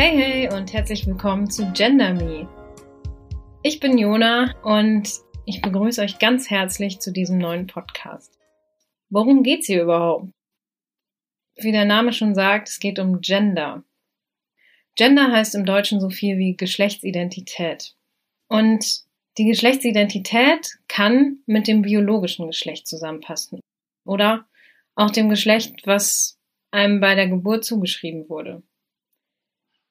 Hey hey und herzlich willkommen zu Gender Me. Ich bin Jona und ich begrüße euch ganz herzlich zu diesem neuen Podcast. Worum geht's hier überhaupt? Wie der Name schon sagt, es geht um Gender. Gender heißt im Deutschen so viel wie Geschlechtsidentität. Und die Geschlechtsidentität kann mit dem biologischen Geschlecht zusammenpassen. Oder auch dem Geschlecht, was einem bei der Geburt zugeschrieben wurde.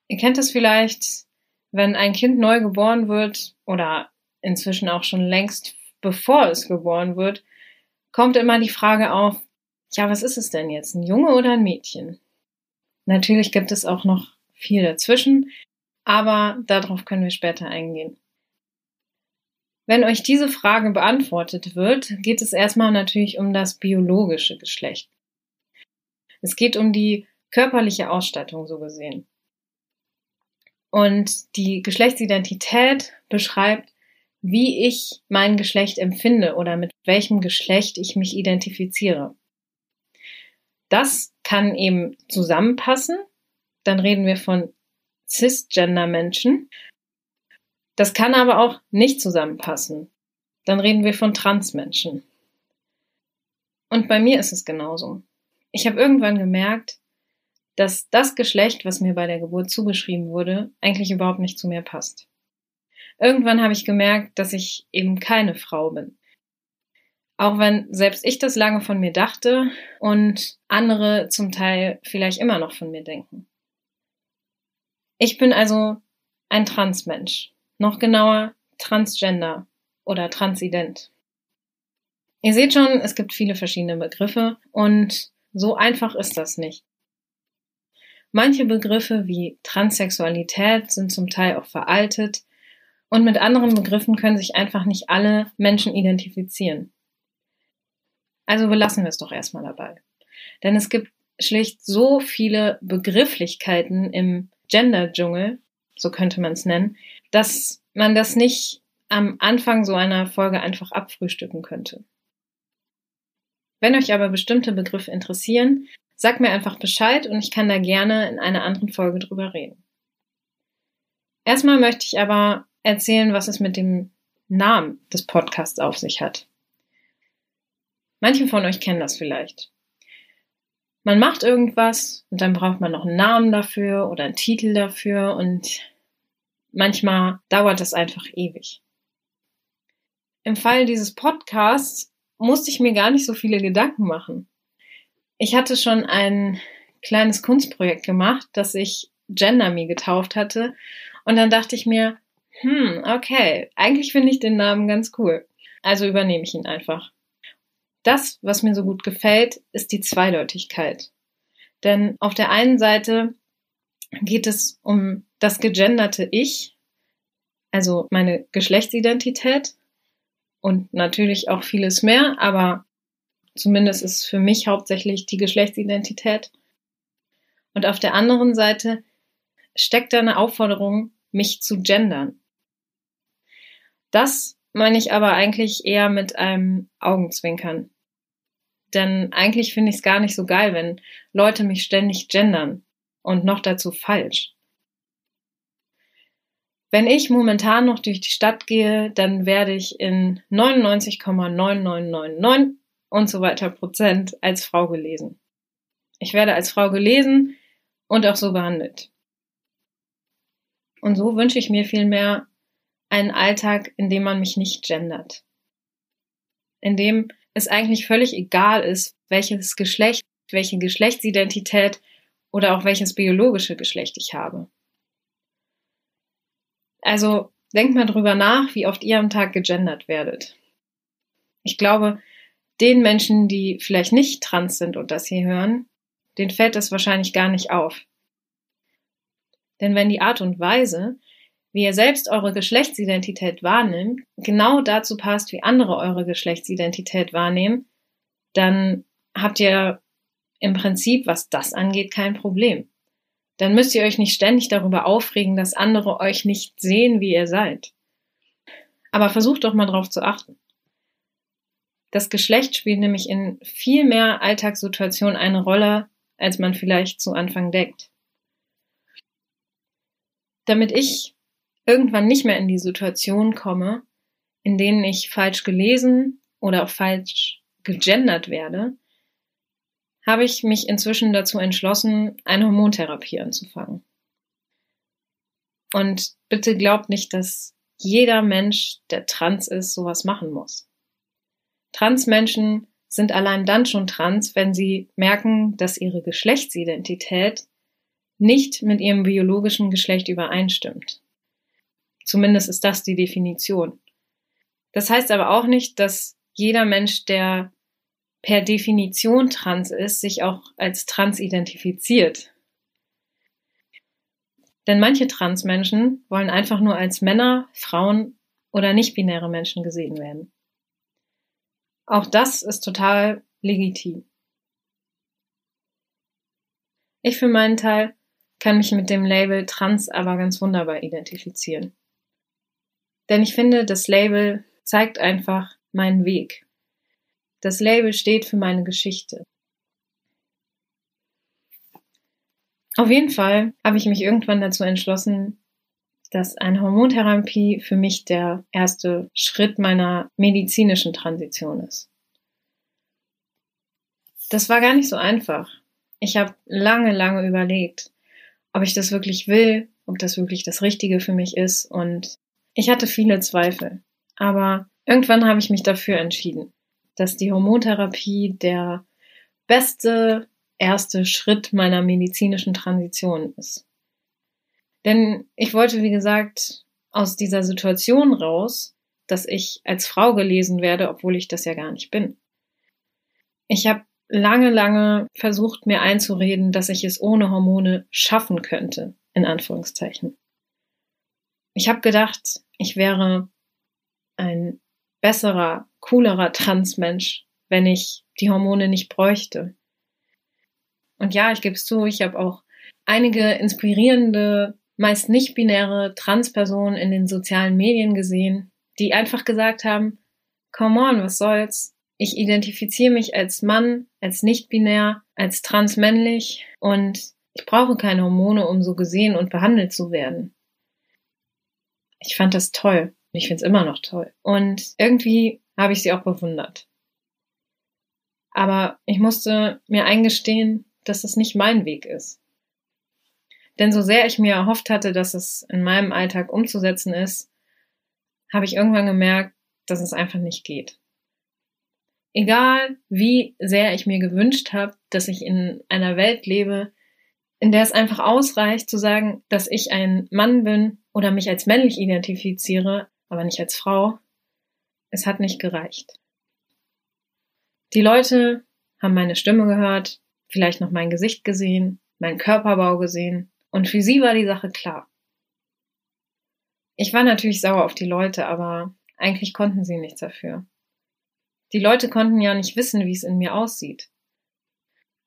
Ihr kennt es vielleicht, wenn ein Kind neu geboren wird oder inzwischen auch schon längst bevor es geboren wird, kommt immer die Frage auf, ja, was ist es denn jetzt, ein Junge oder ein Mädchen? Natürlich gibt es auch noch viel dazwischen, aber darauf können wir später eingehen. Wenn euch diese Frage beantwortet wird, geht es erstmal natürlich um das biologische Geschlecht. Es geht um die körperliche Ausstattung so gesehen. Und die Geschlechtsidentität beschreibt, wie ich mein Geschlecht empfinde oder mit welchem Geschlecht ich mich identifiziere. Das kann eben zusammenpassen. Dann reden wir von cisgender-Menschen. Das kann aber auch nicht zusammenpassen. Dann reden wir von Transmenschen. Und bei mir ist es genauso. Ich habe irgendwann gemerkt, dass das Geschlecht, was mir bei der Geburt zugeschrieben wurde, eigentlich überhaupt nicht zu mir passt. Irgendwann habe ich gemerkt, dass ich eben keine Frau bin. Auch wenn selbst ich das lange von mir dachte und andere zum Teil vielleicht immer noch von mir denken. Ich bin also ein Transmensch. Noch genauer Transgender oder Transident. Ihr seht schon, es gibt viele verschiedene Begriffe und so einfach ist das nicht. Manche Begriffe wie Transsexualität sind zum Teil auch veraltet und mit anderen Begriffen können sich einfach nicht alle Menschen identifizieren. Also belassen wir es doch erstmal dabei. Denn es gibt schlicht so viele Begrifflichkeiten im Gender-Dschungel, so könnte man es nennen, dass man das nicht am Anfang so einer Folge einfach abfrühstücken könnte. Wenn euch aber bestimmte Begriffe interessieren, Sag mir einfach Bescheid und ich kann da gerne in einer anderen Folge drüber reden. Erstmal möchte ich aber erzählen, was es mit dem Namen des Podcasts auf sich hat. Manche von euch kennen das vielleicht. Man macht irgendwas und dann braucht man noch einen Namen dafür oder einen Titel dafür und manchmal dauert das einfach ewig. Im Fall dieses Podcasts musste ich mir gar nicht so viele Gedanken machen. Ich hatte schon ein kleines Kunstprojekt gemacht, das ich Gender Me getauft hatte. Und dann dachte ich mir, hm, okay, eigentlich finde ich den Namen ganz cool. Also übernehme ich ihn einfach. Das, was mir so gut gefällt, ist die Zweideutigkeit. Denn auf der einen Seite geht es um das gegenderte Ich, also meine Geschlechtsidentität und natürlich auch vieles mehr, aber Zumindest ist für mich hauptsächlich die Geschlechtsidentität. Und auf der anderen Seite steckt da eine Aufforderung, mich zu gendern. Das meine ich aber eigentlich eher mit einem Augenzwinkern. Denn eigentlich finde ich es gar nicht so geil, wenn Leute mich ständig gendern und noch dazu falsch. Wenn ich momentan noch durch die Stadt gehe, dann werde ich in 99,9999 und so weiter Prozent als Frau gelesen. Ich werde als Frau gelesen und auch so behandelt. Und so wünsche ich mir vielmehr einen Alltag, in dem man mich nicht gendert. In dem es eigentlich völlig egal ist, welches Geschlecht, welche Geschlechtsidentität oder auch welches biologische Geschlecht ich habe. Also denkt mal drüber nach, wie oft ihr am Tag gegendert werdet. Ich glaube, den Menschen, die vielleicht nicht trans sind und das hier hören, denen fällt das wahrscheinlich gar nicht auf. Denn wenn die Art und Weise, wie ihr selbst eure Geschlechtsidentität wahrnimmt, genau dazu passt, wie andere eure Geschlechtsidentität wahrnehmen, dann habt ihr im Prinzip, was das angeht, kein Problem. Dann müsst ihr euch nicht ständig darüber aufregen, dass andere euch nicht sehen, wie ihr seid. Aber versucht doch mal drauf zu achten. Das Geschlecht spielt nämlich in viel mehr Alltagssituationen eine Rolle, als man vielleicht zu Anfang denkt. damit ich irgendwann nicht mehr in die Situation komme, in denen ich falsch gelesen oder auch falsch gegendert werde, habe ich mich inzwischen dazu entschlossen, eine Hormontherapie anzufangen. Und bitte glaubt nicht, dass jeder Mensch, der trans ist, sowas machen muss. Transmenschen sind allein dann schon trans, wenn sie merken, dass ihre Geschlechtsidentität nicht mit ihrem biologischen Geschlecht übereinstimmt. Zumindest ist das die Definition. Das heißt aber auch nicht, dass jeder Mensch, der per Definition trans ist, sich auch als trans identifiziert. Denn manche Transmenschen wollen einfach nur als Männer, Frauen oder nicht-binäre Menschen gesehen werden. Auch das ist total legitim. Ich für meinen Teil kann mich mit dem Label Trans aber ganz wunderbar identifizieren. Denn ich finde, das Label zeigt einfach meinen Weg. Das Label steht für meine Geschichte. Auf jeden Fall habe ich mich irgendwann dazu entschlossen, dass eine Hormontherapie für mich der erste Schritt meiner medizinischen Transition ist. Das war gar nicht so einfach. Ich habe lange, lange überlegt, ob ich das wirklich will, ob das wirklich das Richtige für mich ist und ich hatte viele Zweifel. Aber irgendwann habe ich mich dafür entschieden, dass die Hormontherapie der beste erste Schritt meiner medizinischen Transition ist. Denn ich wollte, wie gesagt, aus dieser Situation raus, dass ich als Frau gelesen werde, obwohl ich das ja gar nicht bin. Ich habe lange, lange versucht, mir einzureden, dass ich es ohne Hormone schaffen könnte, in Anführungszeichen. Ich habe gedacht, ich wäre ein besserer, coolerer Transmensch, wenn ich die Hormone nicht bräuchte. Und ja, ich gebe es zu, ich habe auch einige inspirierende, meist nicht binäre Transpersonen in den sozialen Medien gesehen, die einfach gesagt haben, come on, was soll's? Ich identifiziere mich als Mann, als nicht binär, als transmännlich und ich brauche keine Hormone, um so gesehen und behandelt zu werden. Ich fand das toll. Ich finde es immer noch toll. Und irgendwie habe ich sie auch bewundert. Aber ich musste mir eingestehen, dass es nicht mein Weg ist. Denn so sehr ich mir erhofft hatte, dass es in meinem Alltag umzusetzen ist, habe ich irgendwann gemerkt, dass es einfach nicht geht. Egal wie sehr ich mir gewünscht habe, dass ich in einer Welt lebe, in der es einfach ausreicht zu sagen, dass ich ein Mann bin oder mich als männlich identifiziere, aber nicht als Frau, es hat nicht gereicht. Die Leute haben meine Stimme gehört, vielleicht noch mein Gesicht gesehen, meinen Körperbau gesehen, und für sie war die Sache klar. Ich war natürlich sauer auf die Leute, aber eigentlich konnten sie nichts dafür. Die Leute konnten ja nicht wissen, wie es in mir aussieht.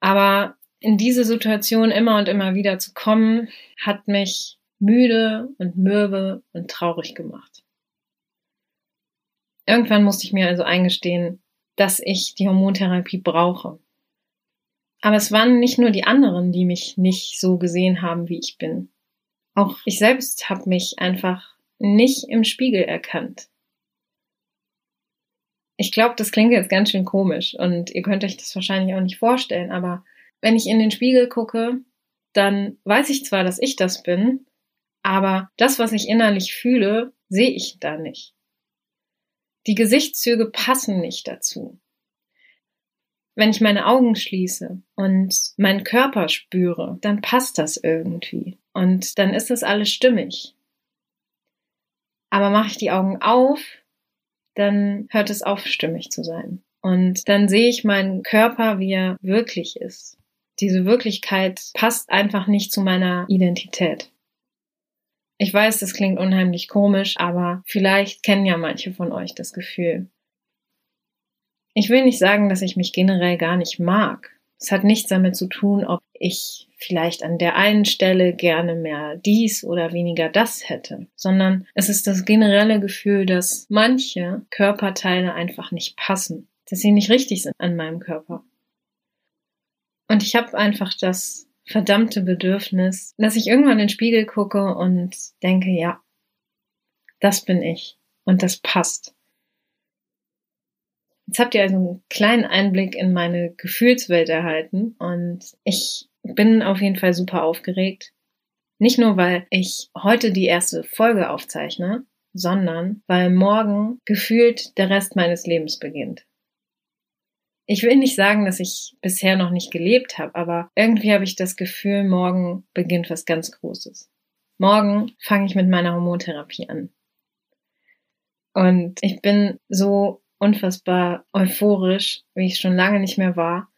Aber in diese Situation immer und immer wieder zu kommen, hat mich müde und mürbe und traurig gemacht. Irgendwann musste ich mir also eingestehen, dass ich die Hormontherapie brauche. Aber es waren nicht nur die anderen, die mich nicht so gesehen haben, wie ich bin. Auch ich selbst habe mich einfach nicht im Spiegel erkannt. Ich glaube, das klingt jetzt ganz schön komisch und ihr könnt euch das wahrscheinlich auch nicht vorstellen, aber wenn ich in den Spiegel gucke, dann weiß ich zwar, dass ich das bin, aber das, was ich innerlich fühle, sehe ich da nicht. Die Gesichtszüge passen nicht dazu. Wenn ich meine Augen schließe und meinen Körper spüre, dann passt das irgendwie. Und dann ist das alles stimmig. Aber mache ich die Augen auf, dann hört es auf, stimmig zu sein. Und dann sehe ich meinen Körper, wie er wirklich ist. Diese Wirklichkeit passt einfach nicht zu meiner Identität. Ich weiß, das klingt unheimlich komisch, aber vielleicht kennen ja manche von euch das Gefühl. Ich will nicht sagen, dass ich mich generell gar nicht mag. Es hat nichts damit zu tun, ob ich vielleicht an der einen Stelle gerne mehr dies oder weniger das hätte, sondern es ist das generelle Gefühl, dass manche Körperteile einfach nicht passen, dass sie nicht richtig sind an meinem Körper. Und ich habe einfach das verdammte Bedürfnis, dass ich irgendwann in den Spiegel gucke und denke, ja, das bin ich und das passt. Jetzt habt ihr also einen kleinen Einblick in meine Gefühlswelt erhalten und ich bin auf jeden Fall super aufgeregt. Nicht nur, weil ich heute die erste Folge aufzeichne, sondern weil morgen gefühlt der Rest meines Lebens beginnt. Ich will nicht sagen, dass ich bisher noch nicht gelebt habe, aber irgendwie habe ich das Gefühl, morgen beginnt was ganz Großes. Morgen fange ich mit meiner Hormontherapie an. Und ich bin so unfassbar euphorisch, wie ich schon lange nicht mehr war.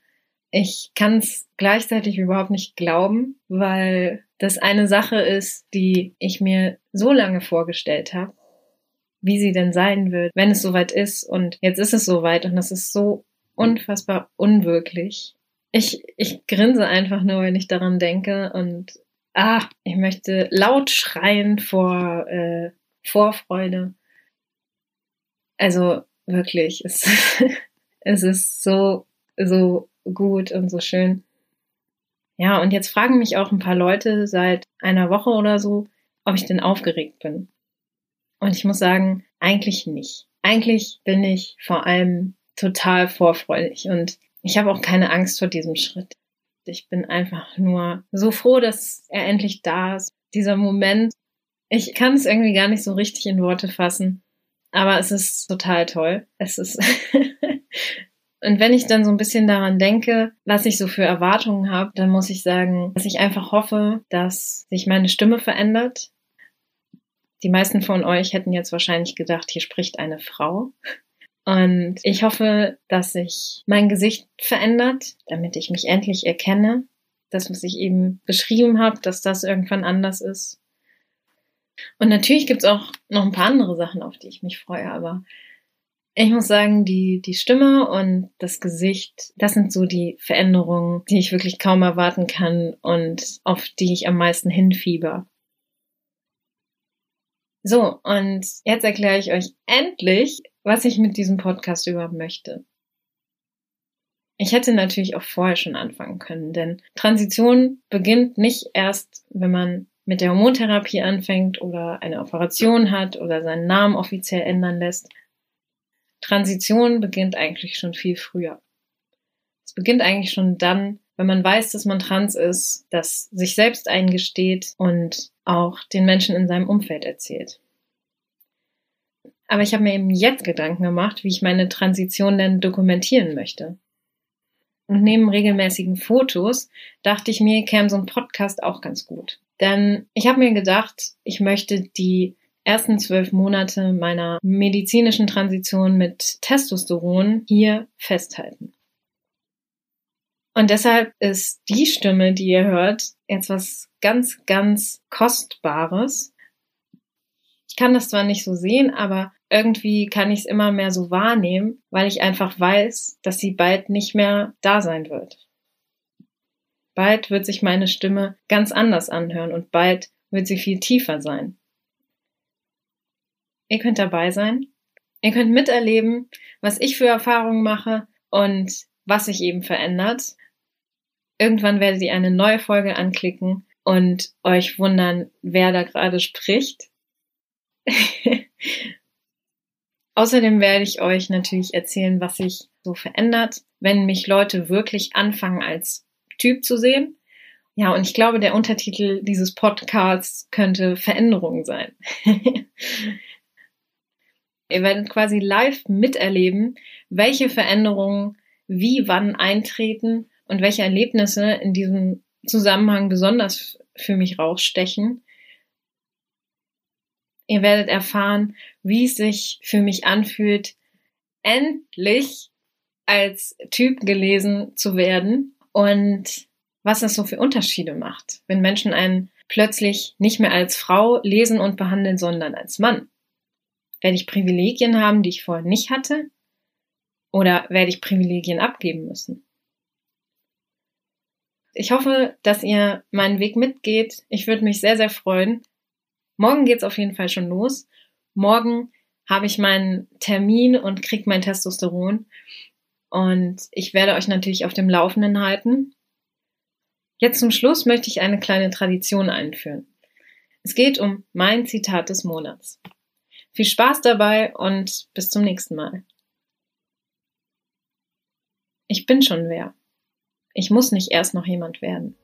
Ich kann es gleichzeitig überhaupt nicht glauben, weil das eine Sache ist, die ich mir so lange vorgestellt habe, wie sie denn sein wird, wenn es soweit ist. Und jetzt ist es soweit und das ist so unfassbar unwirklich. Ich, ich grinse einfach nur, wenn ich daran denke und ah, ich möchte laut schreien vor äh, Vorfreude. Also Wirklich. Es, es ist so, so gut und so schön. Ja, und jetzt fragen mich auch ein paar Leute seit einer Woche oder so, ob ich denn aufgeregt bin. Und ich muss sagen, eigentlich nicht. Eigentlich bin ich vor allem total vorfreudig und ich habe auch keine Angst vor diesem Schritt. Ich bin einfach nur so froh, dass er endlich da ist. Dieser Moment, ich kann es irgendwie gar nicht so richtig in Worte fassen. Aber es ist total toll. Es ist. Und wenn ich dann so ein bisschen daran denke, was ich so für Erwartungen habe, dann muss ich sagen, dass ich einfach hoffe, dass sich meine Stimme verändert. Die meisten von euch hätten jetzt wahrscheinlich gedacht, hier spricht eine Frau. Und ich hoffe, dass sich mein Gesicht verändert, damit ich mich endlich erkenne. Das, was ich eben beschrieben habe, dass das irgendwann anders ist. Und natürlich gibt's auch noch ein paar andere Sachen, auf die ich mich freue, aber ich muss sagen, die, die Stimme und das Gesicht, das sind so die Veränderungen, die ich wirklich kaum erwarten kann und auf die ich am meisten hinfieber. So, und jetzt erkläre ich euch endlich, was ich mit diesem Podcast überhaupt möchte. Ich hätte natürlich auch vorher schon anfangen können, denn Transition beginnt nicht erst, wenn man mit der Hormontherapie anfängt oder eine Operation hat oder seinen Namen offiziell ändern lässt. Transition beginnt eigentlich schon viel früher. Es beginnt eigentlich schon dann, wenn man weiß, dass man trans ist, das sich selbst eingesteht und auch den Menschen in seinem Umfeld erzählt. Aber ich habe mir eben jetzt Gedanken gemacht, wie ich meine Transition denn dokumentieren möchte. Und neben regelmäßigen Fotos dachte ich mir, käme so ein Podcast auch ganz gut. Denn ich habe mir gedacht, ich möchte die ersten zwölf Monate meiner medizinischen Transition mit Testosteron hier festhalten. Und deshalb ist die Stimme, die ihr hört, jetzt was ganz, ganz Kostbares. Ich kann das zwar nicht so sehen, aber irgendwie kann ich es immer mehr so wahrnehmen, weil ich einfach weiß, dass sie bald nicht mehr da sein wird. Bald wird sich meine Stimme ganz anders anhören und bald wird sie viel tiefer sein. Ihr könnt dabei sein. Ihr könnt miterleben, was ich für Erfahrungen mache und was sich eben verändert. Irgendwann werdet ihr eine neue Folge anklicken und euch wundern, wer da gerade spricht. Außerdem werde ich euch natürlich erzählen, was sich so verändert, wenn mich Leute wirklich anfangen als Typ zu sehen. Ja, und ich glaube, der Untertitel dieses Podcasts könnte Veränderung sein. Ihr werdet quasi live miterleben, welche Veränderungen wie wann eintreten und welche Erlebnisse in diesem Zusammenhang besonders für mich rausstechen. Ihr werdet erfahren, wie es sich für mich anfühlt, endlich als Typ gelesen zu werden und was das so für Unterschiede macht, wenn Menschen einen plötzlich nicht mehr als Frau lesen und behandeln, sondern als Mann. Werde ich Privilegien haben, die ich vorher nicht hatte? Oder werde ich Privilegien abgeben müssen? Ich hoffe, dass ihr meinen Weg mitgeht. Ich würde mich sehr, sehr freuen. Morgen geht's auf jeden Fall schon los. Morgen habe ich meinen Termin und krieg mein Testosteron. Und ich werde euch natürlich auf dem Laufenden halten. Jetzt zum Schluss möchte ich eine kleine Tradition einführen. Es geht um mein Zitat des Monats. Viel Spaß dabei und bis zum nächsten Mal. Ich bin schon wer. Ich muss nicht erst noch jemand werden.